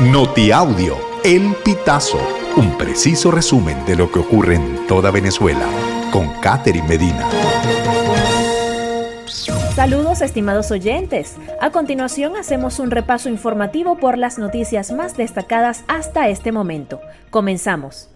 Notiaudio, El Pitazo, un preciso resumen de lo que ocurre en toda Venezuela, con Catherine Medina. Saludos estimados oyentes. A continuación hacemos un repaso informativo por las noticias más destacadas hasta este momento. Comenzamos.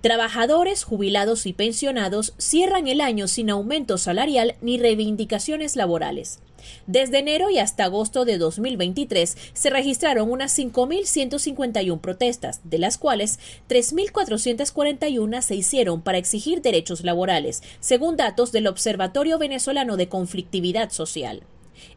Trabajadores, jubilados y pensionados cierran el año sin aumento salarial ni reivindicaciones laborales. Desde enero y hasta agosto de 2023 se registraron unas 5.151 protestas, de las cuales 3.441 se hicieron para exigir derechos laborales, según datos del Observatorio Venezolano de Conflictividad Social.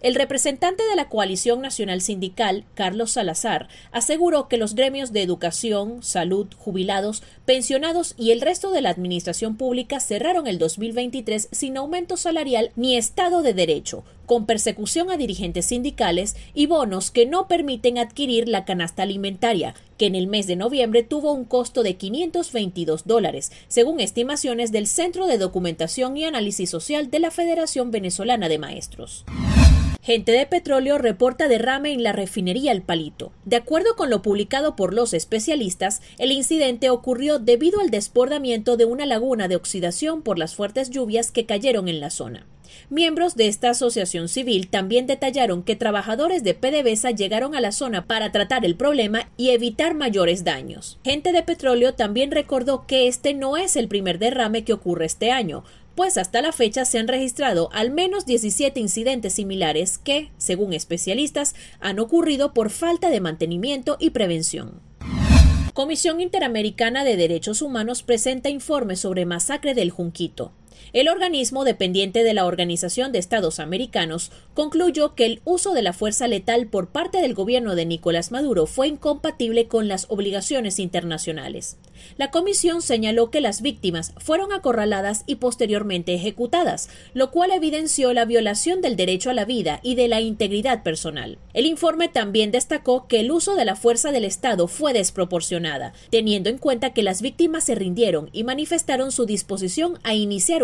El representante de la Coalición Nacional Sindical, Carlos Salazar, aseguró que los gremios de educación, salud, jubilados, pensionados y el resto de la administración pública cerraron el 2023 sin aumento salarial ni Estado de Derecho, con persecución a dirigentes sindicales y bonos que no permiten adquirir la canasta alimentaria, que en el mes de noviembre tuvo un costo de 522 dólares, según estimaciones del Centro de Documentación y Análisis Social de la Federación Venezolana de Maestros. Gente de Petróleo reporta derrame en la refinería El Palito. De acuerdo con lo publicado por los especialistas, el incidente ocurrió debido al desbordamiento de una laguna de oxidación por las fuertes lluvias que cayeron en la zona. Miembros de esta asociación civil también detallaron que trabajadores de PDVSA llegaron a la zona para tratar el problema y evitar mayores daños. Gente de Petróleo también recordó que este no es el primer derrame que ocurre este año pues hasta la fecha se han registrado al menos 17 incidentes similares que, según especialistas, han ocurrido por falta de mantenimiento y prevención. Comisión Interamericana de Derechos Humanos presenta informe sobre masacre del Junquito. El organismo dependiente de la Organización de Estados Americanos concluyó que el uso de la fuerza letal por parte del gobierno de Nicolás Maduro fue incompatible con las obligaciones internacionales. La comisión señaló que las víctimas fueron acorraladas y posteriormente ejecutadas, lo cual evidenció la violación del derecho a la vida y de la integridad personal. El informe también destacó que el uso de la fuerza del Estado fue desproporcionada, teniendo en cuenta que las víctimas se rindieron y manifestaron su disposición a iniciar